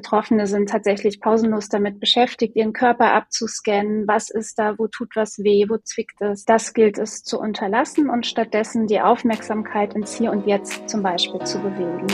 Betroffene sind tatsächlich pausenlos damit beschäftigt, ihren Körper abzuscannen. Was ist da? Wo tut was weh? Wo zwickt es? Das gilt es zu unterlassen und stattdessen die Aufmerksamkeit ins Hier und Jetzt zum Beispiel zu bewegen.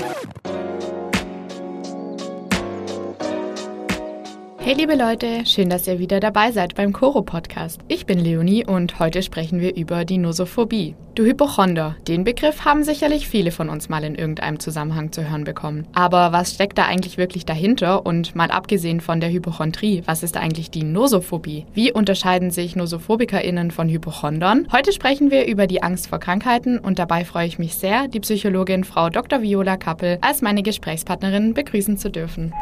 Hey liebe Leute, schön, dass ihr wieder dabei seid beim Coro Podcast. Ich bin Leonie und heute sprechen wir über die Nosophobie. Du Hypochonder, den Begriff haben sicherlich viele von uns mal in irgendeinem Zusammenhang zu hören bekommen. Aber was steckt da eigentlich wirklich dahinter und mal abgesehen von der Hypochondrie, was ist eigentlich die Nosophobie? Wie unterscheiden sich NosophobikerInnen von Hypochondern? Heute sprechen wir über die Angst vor Krankheiten und dabei freue ich mich sehr, die Psychologin Frau Dr. Viola Kappel als meine Gesprächspartnerin begrüßen zu dürfen.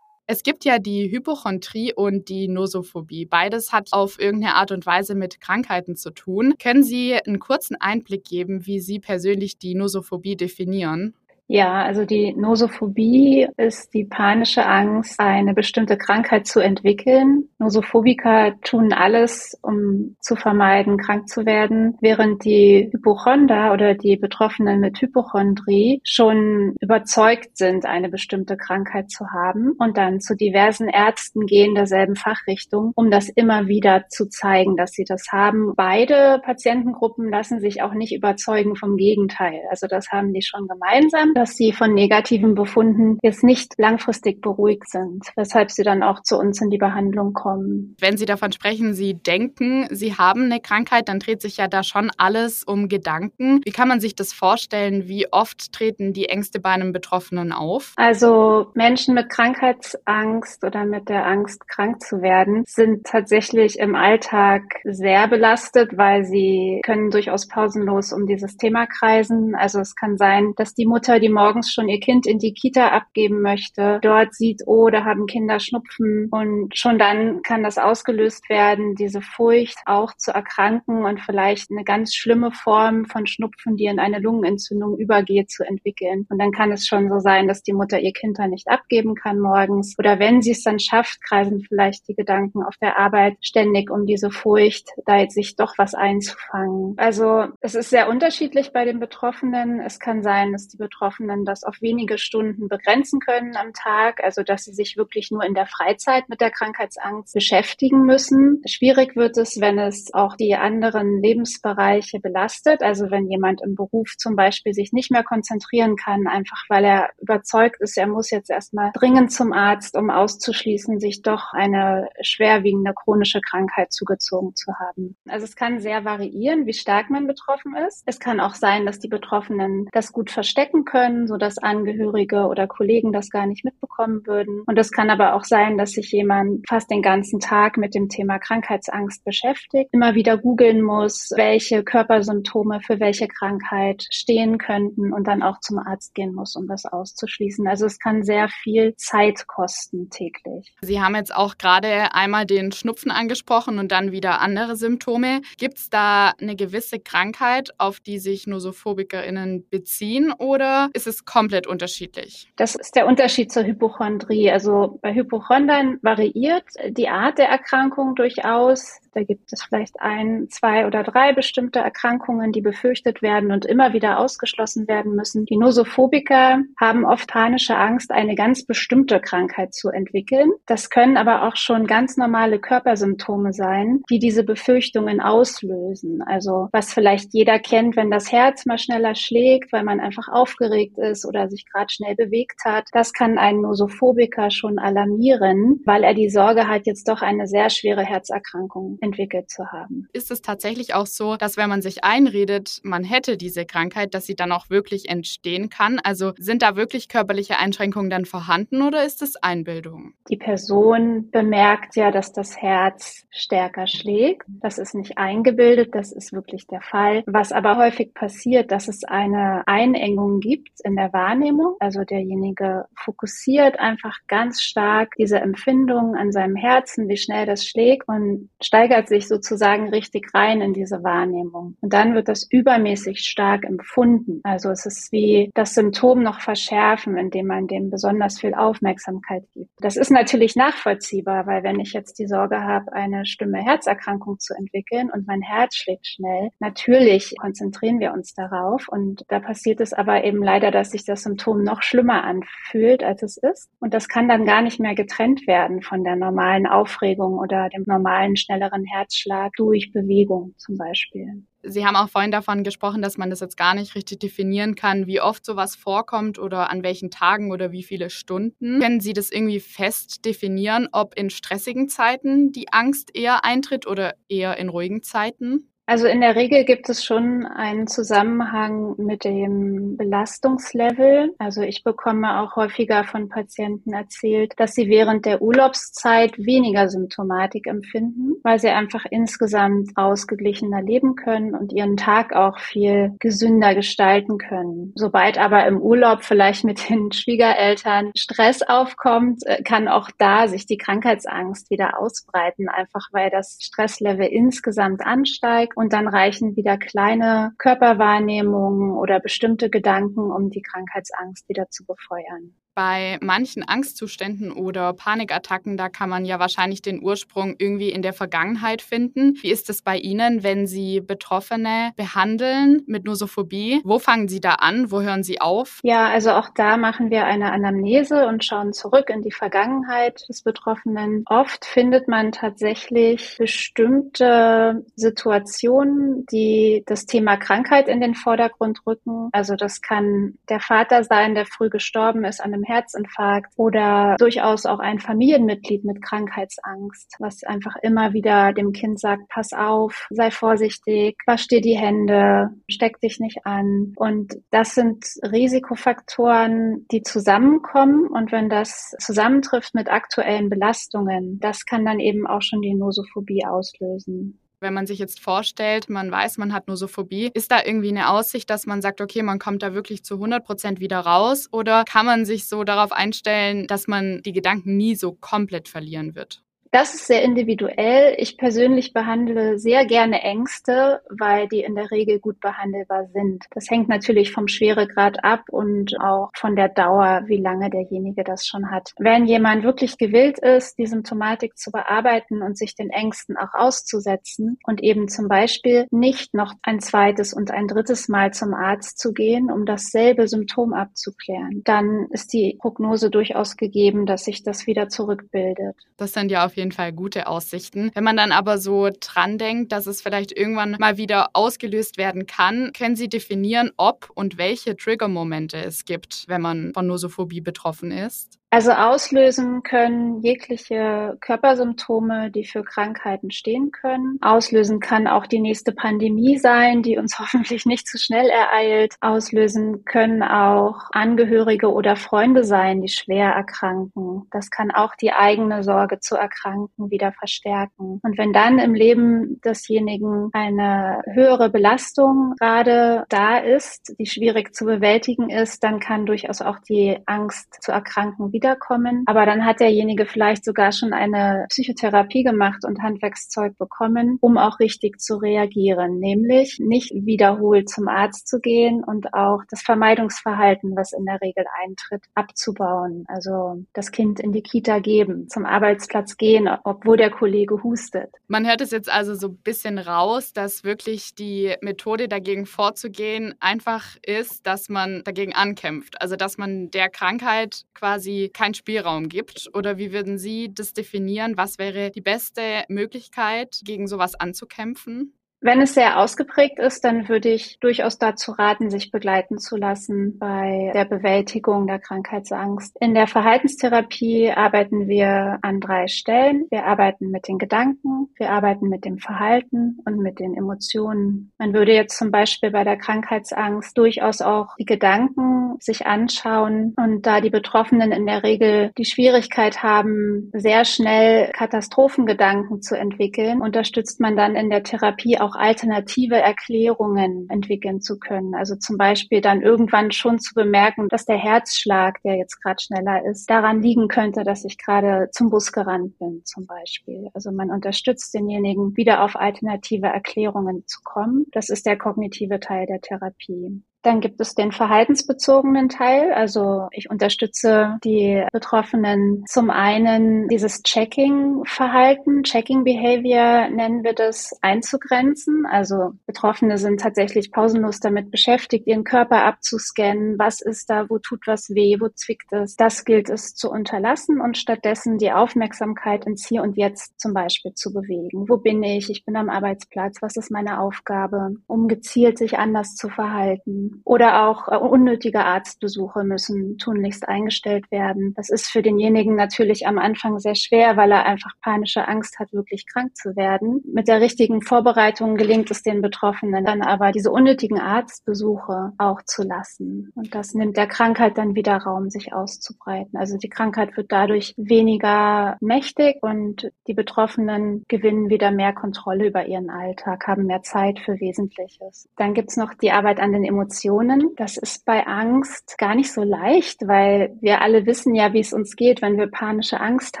Es gibt ja die Hypochondrie und die Nosophobie. Beides hat auf irgendeine Art und Weise mit Krankheiten zu tun. Können Sie einen kurzen Einblick geben, wie Sie persönlich die Nosophobie definieren? Ja, also die Nosophobie ist die panische Angst, eine bestimmte Krankheit zu entwickeln. Nosophobiker tun alles, um zu vermeiden, krank zu werden, während die Hypochonder oder die Betroffenen mit Hypochondrie schon überzeugt sind, eine bestimmte Krankheit zu haben und dann zu diversen Ärzten gehen derselben Fachrichtung, um das immer wieder zu zeigen, dass sie das haben. Beide Patientengruppen lassen sich auch nicht überzeugen vom Gegenteil. Also das haben die schon gemeinsam dass sie von negativen Befunden jetzt nicht langfristig beruhigt sind, weshalb sie dann auch zu uns in die Behandlung kommen. Wenn Sie davon sprechen, Sie denken, Sie haben eine Krankheit, dann dreht sich ja da schon alles um Gedanken. Wie kann man sich das vorstellen? Wie oft treten die Ängste bei einem Betroffenen auf? Also Menschen mit Krankheitsangst oder mit der Angst, krank zu werden, sind tatsächlich im Alltag sehr belastet, weil sie können durchaus pausenlos um dieses Thema kreisen. Also es kann sein, dass die Mutter die morgens schon ihr Kind in die Kita abgeben möchte, dort sieht, oh, da haben Kinder Schnupfen und schon dann kann das ausgelöst werden, diese Furcht auch zu erkranken und vielleicht eine ganz schlimme Form von Schnupfen, die in eine Lungenentzündung übergeht, zu entwickeln. Und dann kann es schon so sein, dass die Mutter ihr Kind dann nicht abgeben kann morgens. Oder wenn sie es dann schafft, kreisen vielleicht die Gedanken auf der Arbeit ständig um diese Furcht, da jetzt sich doch was einzufangen. Also es ist sehr unterschiedlich bei den Betroffenen. Es kann sein, dass die Betroffenen Betroffenen das auf wenige Stunden begrenzen können am Tag, also dass sie sich wirklich nur in der Freizeit mit der Krankheitsangst beschäftigen müssen. Schwierig wird es, wenn es auch die anderen Lebensbereiche belastet, also wenn jemand im Beruf zum Beispiel sich nicht mehr konzentrieren kann, einfach weil er überzeugt ist, er muss jetzt erstmal dringend zum Arzt, um auszuschließen, sich doch eine schwerwiegende chronische Krankheit zugezogen zu haben. Also es kann sehr variieren, wie stark man betroffen ist. Es kann auch sein, dass die Betroffenen das gut verstecken können können, so dass Angehörige oder Kollegen das gar nicht mitbekommen würden. Und es kann aber auch sein, dass sich jemand fast den ganzen Tag mit dem Thema Krankheitsangst beschäftigt, immer wieder googeln muss, welche Körpersymptome für welche Krankheit stehen könnten und dann auch zum Arzt gehen muss, um das auszuschließen. Also es kann sehr viel Zeit kosten täglich. Sie haben jetzt auch gerade einmal den Schnupfen angesprochen und dann wieder andere Symptome. Gibt es da eine gewisse Krankheit, auf die sich NosophobikerInnen beziehen oder ist es komplett unterschiedlich? Das ist der Unterschied zur Hypochondrie. Also bei Hypochondern variiert die Art der Erkrankung durchaus. Da gibt es vielleicht ein, zwei oder drei bestimmte Erkrankungen, die befürchtet werden und immer wieder ausgeschlossen werden müssen. Die Nosophobiker haben oft panische Angst, eine ganz bestimmte Krankheit zu entwickeln. Das können aber auch schon ganz normale Körpersymptome sein, die diese Befürchtungen auslösen. Also was vielleicht jeder kennt, wenn das Herz mal schneller schlägt, weil man einfach aufgeregt ist oder sich gerade schnell bewegt hat. Das kann einen Nosophobiker schon alarmieren, weil er die Sorge hat, jetzt doch eine sehr schwere Herzerkrankung entwickelt zu haben. Ist es tatsächlich auch so, dass wenn man sich einredet, man hätte diese Krankheit, dass sie dann auch wirklich entstehen kann? Also sind da wirklich körperliche Einschränkungen dann vorhanden oder ist es Einbildung? Die Person bemerkt ja, dass das Herz stärker schlägt. Das ist nicht eingebildet, das ist wirklich der Fall. Was aber häufig passiert, dass es eine Einengung gibt in der Wahrnehmung. Also derjenige fokussiert einfach ganz stark diese Empfindung an seinem Herzen, wie schnell das schlägt und steigert sich sozusagen richtig rein in diese Wahrnehmung. Und dann wird das übermäßig stark empfunden. Also es ist wie das Symptom noch verschärfen, indem man dem besonders viel Aufmerksamkeit gibt. Das ist natürlich nachvollziehbar, weil wenn ich jetzt die Sorge habe, eine Stimme-Herzerkrankung zu entwickeln und mein Herz schlägt schnell, natürlich konzentrieren wir uns darauf. Und da passiert es aber eben leider leider, dass sich das Symptom noch schlimmer anfühlt, als es ist. Und das kann dann gar nicht mehr getrennt werden von der normalen Aufregung oder dem normalen, schnelleren Herzschlag durch Bewegung zum Beispiel. Sie haben auch vorhin davon gesprochen, dass man das jetzt gar nicht richtig definieren kann, wie oft sowas vorkommt oder an welchen Tagen oder wie viele Stunden. Können Sie das irgendwie fest definieren, ob in stressigen Zeiten die Angst eher eintritt oder eher in ruhigen Zeiten? Also in der Regel gibt es schon einen Zusammenhang mit dem Belastungslevel. Also ich bekomme auch häufiger von Patienten erzählt, dass sie während der Urlaubszeit weniger Symptomatik empfinden, weil sie einfach insgesamt ausgeglichener leben können und ihren Tag auch viel gesünder gestalten können. Sobald aber im Urlaub vielleicht mit den Schwiegereltern Stress aufkommt, äh, kann auch da sich die Krankheitsangst wieder ausbreiten, einfach weil das Stresslevel insgesamt ansteigt und dann reichen wieder kleine Körperwahrnehmungen oder bestimmte Gedanken, um die Krankheitsangst wieder zu befeuern. Bei manchen Angstzuständen oder Panikattacken, da kann man ja wahrscheinlich den Ursprung irgendwie in der Vergangenheit finden. Wie ist es bei Ihnen, wenn Sie Betroffene behandeln mit Nosophobie? Wo fangen Sie da an? Wo hören Sie auf? Ja, also auch da machen wir eine Anamnese und schauen zurück in die Vergangenheit des Betroffenen. Oft findet man tatsächlich bestimmte Situationen, die das Thema Krankheit in den Vordergrund rücken. Also das kann der Vater sein, der früh gestorben ist an einem Herzinfarkt oder durchaus auch ein Familienmitglied mit Krankheitsangst, was einfach immer wieder dem Kind sagt, pass auf, sei vorsichtig, wasch dir die Hände, steck dich nicht an. Und das sind Risikofaktoren, die zusammenkommen. Und wenn das zusammentrifft mit aktuellen Belastungen, das kann dann eben auch schon die Nosophobie auslösen. Wenn man sich jetzt vorstellt, man weiß, man hat Nosophobie, ist da irgendwie eine Aussicht, dass man sagt, okay, man kommt da wirklich zu 100 Prozent wieder raus? Oder kann man sich so darauf einstellen, dass man die Gedanken nie so komplett verlieren wird? Das ist sehr individuell. Ich persönlich behandle sehr gerne Ängste, weil die in der Regel gut behandelbar sind. Das hängt natürlich vom Schweregrad ab und auch von der Dauer, wie lange derjenige das schon hat. Wenn jemand wirklich gewillt ist, die Symptomatik zu bearbeiten und sich den Ängsten auch auszusetzen und eben zum Beispiel nicht noch ein zweites und ein drittes Mal zum Arzt zu gehen, um dasselbe Symptom abzuklären, dann ist die Prognose durchaus gegeben, dass sich das wieder zurückbildet. Das sind ja auf jeden jeden Fall gute Aussichten. Wenn man dann aber so dran denkt, dass es vielleicht irgendwann mal wieder ausgelöst werden kann, können Sie definieren, ob und welche Triggermomente es gibt, wenn man von Nosophobie betroffen ist? Also auslösen können jegliche Körpersymptome, die für Krankheiten stehen können. Auslösen kann auch die nächste Pandemie sein, die uns hoffentlich nicht zu schnell ereilt. Auslösen können auch Angehörige oder Freunde sein, die schwer erkranken. Das kann auch die eigene Sorge zu erkranken wieder verstärken. Und wenn dann im Leben desjenigen eine höhere Belastung gerade da ist, die schwierig zu bewältigen ist, dann kann durchaus auch die Angst zu erkranken wieder wiederkommen. Aber dann hat derjenige vielleicht sogar schon eine Psychotherapie gemacht und Handwerkszeug bekommen, um auch richtig zu reagieren, nämlich nicht wiederholt zum Arzt zu gehen und auch das Vermeidungsverhalten, was in der Regel eintritt, abzubauen. Also das Kind in die Kita geben, zum Arbeitsplatz gehen, obwohl der Kollege hustet. Man hört es jetzt also so ein bisschen raus, dass wirklich die Methode dagegen vorzugehen einfach ist, dass man dagegen ankämpft. Also dass man der Krankheit quasi keinen Spielraum gibt? Oder wie würden Sie das definieren? Was wäre die beste Möglichkeit, gegen sowas anzukämpfen? Wenn es sehr ausgeprägt ist, dann würde ich durchaus dazu raten, sich begleiten zu lassen bei der Bewältigung der Krankheitsangst. In der Verhaltenstherapie arbeiten wir an drei Stellen. Wir arbeiten mit den Gedanken, wir arbeiten mit dem Verhalten und mit den Emotionen. Man würde jetzt zum Beispiel bei der Krankheitsangst durchaus auch die Gedanken sich anschauen und da die Betroffenen in der Regel die Schwierigkeit haben, sehr schnell Katastrophengedanken zu entwickeln, unterstützt man dann in der Therapie auch auch alternative Erklärungen entwickeln zu können. Also zum Beispiel dann irgendwann schon zu bemerken, dass der Herzschlag, der jetzt gerade schneller ist, daran liegen könnte, dass ich gerade zum Bus gerannt bin, zum Beispiel. Also man unterstützt denjenigen, wieder auf alternative Erklärungen zu kommen. Das ist der kognitive Teil der Therapie. Dann gibt es den verhaltensbezogenen Teil. Also ich unterstütze die Betroffenen zum einen dieses Checking-Verhalten, Checking-Behavior nennen wir das, einzugrenzen. Also Betroffene sind tatsächlich pausenlos damit beschäftigt, ihren Körper abzuscannen. Was ist da? Wo tut was weh? Wo zwickt es? Das gilt es zu unterlassen und stattdessen die Aufmerksamkeit ins Hier und Jetzt zum Beispiel zu bewegen. Wo bin ich? Ich bin am Arbeitsplatz. Was ist meine Aufgabe? Um gezielt sich anders zu verhalten. Oder auch äh, unnötige Arztbesuche müssen tunlichst eingestellt werden. Das ist für denjenigen natürlich am Anfang sehr schwer, weil er einfach panische Angst hat, wirklich krank zu werden. Mit der richtigen Vorbereitung gelingt es den Betroffenen dann aber, diese unnötigen Arztbesuche auch zu lassen. Und das nimmt der Krankheit dann wieder Raum, sich auszubreiten. Also die Krankheit wird dadurch weniger mächtig und die Betroffenen gewinnen wieder mehr Kontrolle über ihren Alltag, haben mehr Zeit für Wesentliches. Dann gibt's noch die Arbeit an den Emotionen. Das ist bei Angst gar nicht so leicht, weil wir alle wissen ja, wie es uns geht, wenn wir panische Angst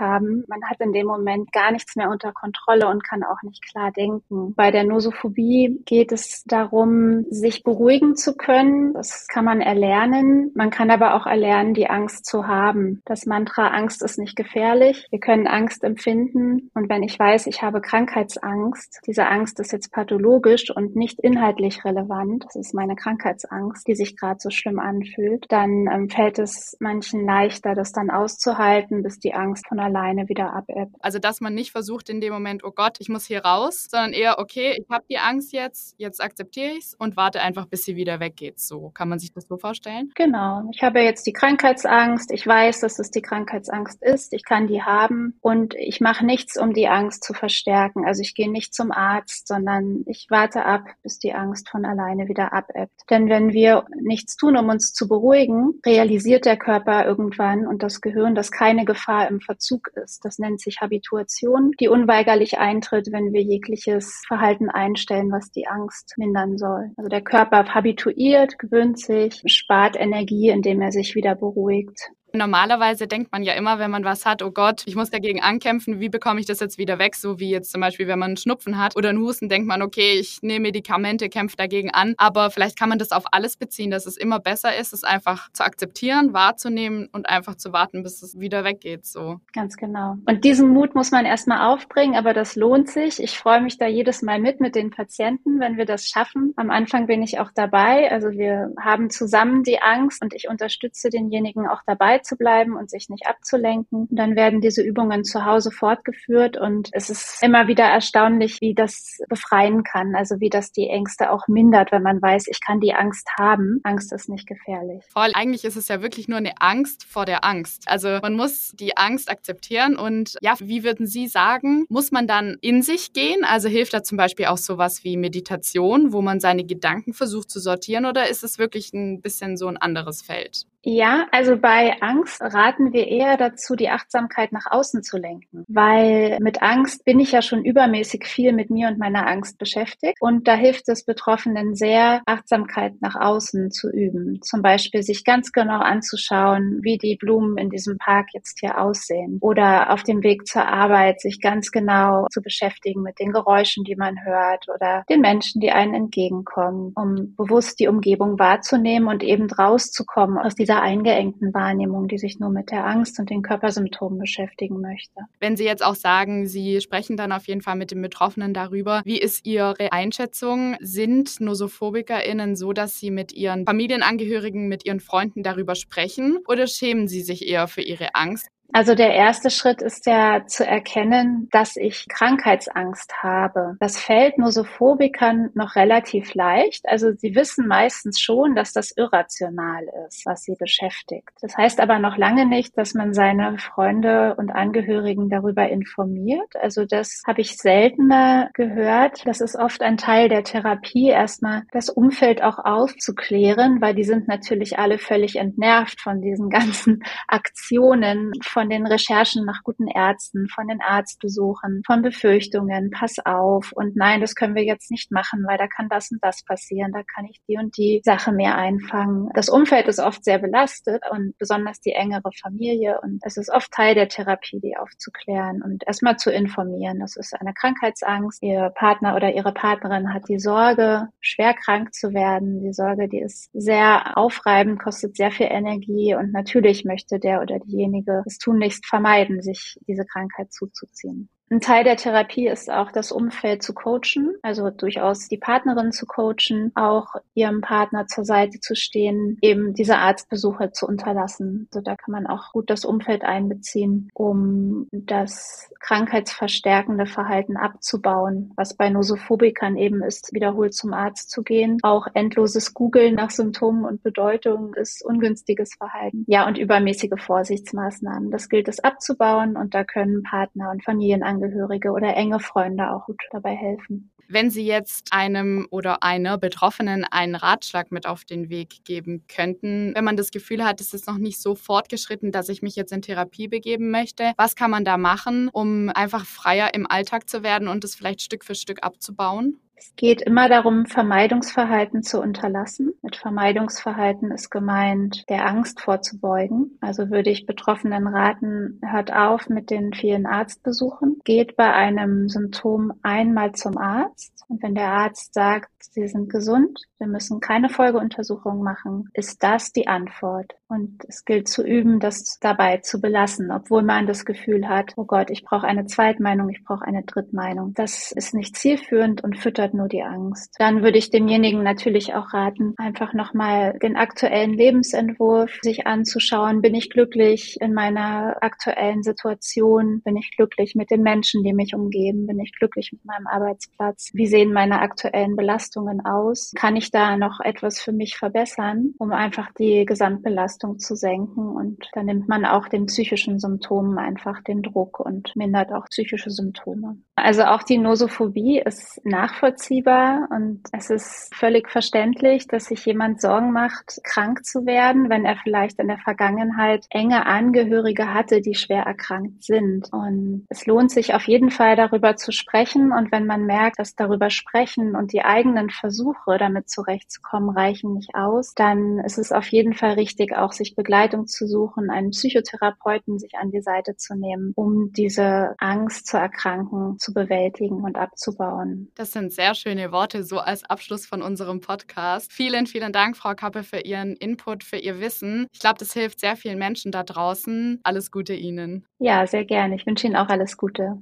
haben. Man hat in dem Moment gar nichts mehr unter Kontrolle und kann auch nicht klar denken. Bei der Nosophobie geht es darum, sich beruhigen zu können. Das kann man erlernen. Man kann aber auch erlernen, die Angst zu haben. Das Mantra Angst ist nicht gefährlich. Wir können Angst empfinden. Und wenn ich weiß, ich habe Krankheitsangst, diese Angst ist jetzt pathologisch und nicht inhaltlich relevant, das ist meine Krankheitsangst, die sich gerade so schlimm anfühlt, dann ähm, fällt es manchen leichter, das dann auszuhalten, bis die Angst von alleine wieder abebbt. Also, dass man nicht versucht in dem Moment, oh Gott, ich muss hier raus, sondern eher, okay, ich habe die Angst jetzt, jetzt akzeptiere ich es und warte einfach, bis sie wieder weggeht. So kann man sich das so vorstellen? Genau. Ich habe jetzt die Krankheitsangst. Ich weiß, dass es die Krankheitsangst ist. Ich kann die haben und ich mache nichts, um die Angst zu verstärken. Also ich gehe nicht zum Arzt, sondern ich warte ab, bis die Angst von alleine wieder abebbt. Denn wenn wir nichts tun, um uns zu beruhigen, realisiert der Körper irgendwann und das Gehirn, dass keine Gefahr im Verzug ist. Das nennt sich Habituation, die unweigerlich eintritt, wenn wir jegliches Verhalten einstellen, was die Angst mindern soll. Also der Körper habituiert, gewöhnt sich, spart Energie, indem er sich wieder beruhigt. Normalerweise denkt man ja immer, wenn man was hat, oh Gott, ich muss dagegen ankämpfen, wie bekomme ich das jetzt wieder weg? So wie jetzt zum Beispiel, wenn man einen Schnupfen hat oder einen Husten, denkt man, okay, ich nehme Medikamente, kämpfe dagegen an. Aber vielleicht kann man das auf alles beziehen, dass es immer besser ist, es einfach zu akzeptieren, wahrzunehmen und einfach zu warten, bis es wieder weggeht. So. Ganz genau. Und diesen Mut muss man erstmal aufbringen, aber das lohnt sich. Ich freue mich da jedes Mal mit mit den Patienten, wenn wir das schaffen. Am Anfang bin ich auch dabei. Also wir haben zusammen die Angst und ich unterstütze denjenigen auch dabei zu bleiben und sich nicht abzulenken. Und dann werden diese Übungen zu Hause fortgeführt und es ist immer wieder erstaunlich, wie das befreien kann, also wie das die Ängste auch mindert, wenn man weiß, ich kann die Angst haben. Angst ist nicht gefährlich. Voll, eigentlich ist es ja wirklich nur eine Angst vor der Angst. Also man muss die Angst akzeptieren und ja, wie würden Sie sagen, muss man dann in sich gehen? Also hilft da zum Beispiel auch sowas wie Meditation, wo man seine Gedanken versucht zu sortieren oder ist es wirklich ein bisschen so ein anderes Feld? Ja, also bei Angst raten wir eher dazu, die Achtsamkeit nach außen zu lenken, weil mit Angst bin ich ja schon übermäßig viel mit mir und meiner Angst beschäftigt. Und da hilft es Betroffenen sehr, Achtsamkeit nach außen zu üben. Zum Beispiel sich ganz genau anzuschauen, wie die Blumen in diesem Park jetzt hier aussehen. Oder auf dem Weg zur Arbeit sich ganz genau zu beschäftigen mit den Geräuschen, die man hört. Oder den Menschen, die einen entgegenkommen, um bewusst die Umgebung wahrzunehmen und eben rauszukommen aus dieser dieser eingeengten Wahrnehmung, die sich nur mit der Angst und den Körpersymptomen beschäftigen möchte. Wenn Sie jetzt auch sagen, Sie sprechen dann auf jeden Fall mit den Betroffenen darüber, wie ist Ihre Einschätzung? Sind NosophobikerInnen so, dass Sie mit Ihren Familienangehörigen, mit Ihren Freunden darüber sprechen oder schämen Sie sich eher für Ihre Angst? Also der erste Schritt ist ja zu erkennen, dass ich Krankheitsangst habe. Das fällt Nosophobikern noch relativ leicht. Also sie wissen meistens schon, dass das irrational ist, was sie beschäftigt. Das heißt aber noch lange nicht, dass man seine Freunde und Angehörigen darüber informiert. Also das habe ich seltener gehört. Das ist oft ein Teil der Therapie, erstmal das Umfeld auch aufzuklären, weil die sind natürlich alle völlig entnervt von diesen ganzen Aktionen von den Recherchen nach guten Ärzten, von den Arztbesuchen, von Befürchtungen, pass auf und nein, das können wir jetzt nicht machen, weil da kann das und das passieren, da kann ich die und die Sache mehr einfangen. Das Umfeld ist oft sehr belastet und besonders die engere Familie und es ist oft Teil der Therapie, die aufzuklären und erstmal zu informieren. Das ist eine Krankheitsangst. Ihr Partner oder ihre Partnerin hat die Sorge, schwer krank zu werden. Die Sorge, die ist sehr aufreibend, kostet sehr viel Energie und natürlich möchte der oder diejenige es tunlichst vermeiden, sich diese Krankheit zuzuziehen. Ein Teil der Therapie ist auch das Umfeld zu coachen, also durchaus die Partnerin zu coachen, auch ihrem Partner zur Seite zu stehen, eben diese Arztbesuche zu unterlassen. Also da kann man auch gut das Umfeld einbeziehen, um das krankheitsverstärkende Verhalten abzubauen, was bei Nosophobikern eben ist, wiederholt zum Arzt zu gehen. Auch endloses Googeln nach Symptomen und Bedeutungen ist ungünstiges Verhalten. Ja, und übermäßige Vorsichtsmaßnahmen. Das gilt es abzubauen und da können Partner und Familienangehörige Angehörige oder enge Freunde auch gut dabei helfen. Wenn Sie jetzt einem oder einer Betroffenen einen Ratschlag mit auf den Weg geben könnten, wenn man das Gefühl hat, es ist noch nicht so fortgeschritten, dass ich mich jetzt in Therapie begeben möchte, was kann man da machen, um einfach freier im Alltag zu werden und es vielleicht Stück für Stück abzubauen? Es geht immer darum, Vermeidungsverhalten zu unterlassen. Mit Vermeidungsverhalten ist gemeint, der Angst vorzubeugen. Also würde ich Betroffenen raten, hört auf mit den vielen Arztbesuchen, geht bei einem Symptom einmal zum Arzt. Und wenn der Arzt sagt, Sie sind gesund, wir müssen keine Folgeuntersuchung machen, ist das die Antwort. Und es gilt zu üben, das dabei zu belassen, obwohl man das Gefühl hat, oh Gott, ich brauche eine Zweitmeinung, ich brauche eine Drittmeinung. Das ist nicht zielführend und füttert nur die Angst. Dann würde ich demjenigen natürlich auch raten, einfach nochmal den aktuellen Lebensentwurf sich anzuschauen. Bin ich glücklich in meiner aktuellen Situation? Bin ich glücklich mit den Menschen, die mich umgeben? Bin ich glücklich mit meinem Arbeitsplatz? Wie sehen meine aktuellen Belastungen aus? Kann ich da noch etwas für mich verbessern, um einfach die Gesamtbelastung zu senken? Und dann nimmt man auch den psychischen Symptomen einfach den Druck und mindert auch psychische Symptome. Also auch die Nosophobie ist nachvollziehbar und es ist völlig verständlich, dass sich jemand Sorgen macht, krank zu werden, wenn er vielleicht in der Vergangenheit enge Angehörige hatte, die schwer erkrankt sind. Und es lohnt sich auf jeden Fall darüber zu sprechen und wenn man merkt, dass darüber sprechen und die eigenen Versuche damit zurechtzukommen reichen nicht aus, dann ist es auf jeden Fall richtig, auch sich Begleitung zu suchen, einen Psychotherapeuten sich an die Seite zu nehmen, um diese Angst zu erkranken zu bewältigen und abzubauen. Das sind sehr schöne Worte so als Abschluss von unserem Podcast. Vielen, vielen Dank, Frau Kappe, für Ihren Input, für Ihr Wissen. Ich glaube, das hilft sehr vielen Menschen da draußen. Alles Gute Ihnen. Ja, sehr gerne. Ich wünsche Ihnen auch alles Gute.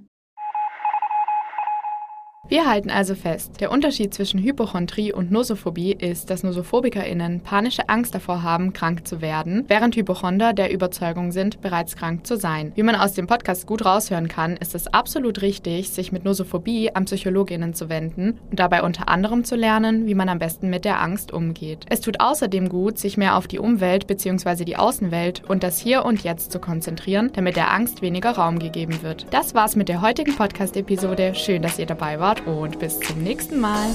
Wir halten also fest, der Unterschied zwischen Hypochondrie und Nosophobie ist, dass NosophobikerInnen panische Angst davor haben, krank zu werden, während Hypochonder der Überzeugung sind, bereits krank zu sein. Wie man aus dem Podcast gut raushören kann, ist es absolut richtig, sich mit Nosophobie an PsychologInnen zu wenden und dabei unter anderem zu lernen, wie man am besten mit der Angst umgeht. Es tut außerdem gut, sich mehr auf die Umwelt bzw. die Außenwelt und das Hier und Jetzt zu konzentrieren, damit der Angst weniger Raum gegeben wird. Das war's mit der heutigen Podcast-Episode. Schön, dass ihr dabei wart und bis zum nächsten Mal.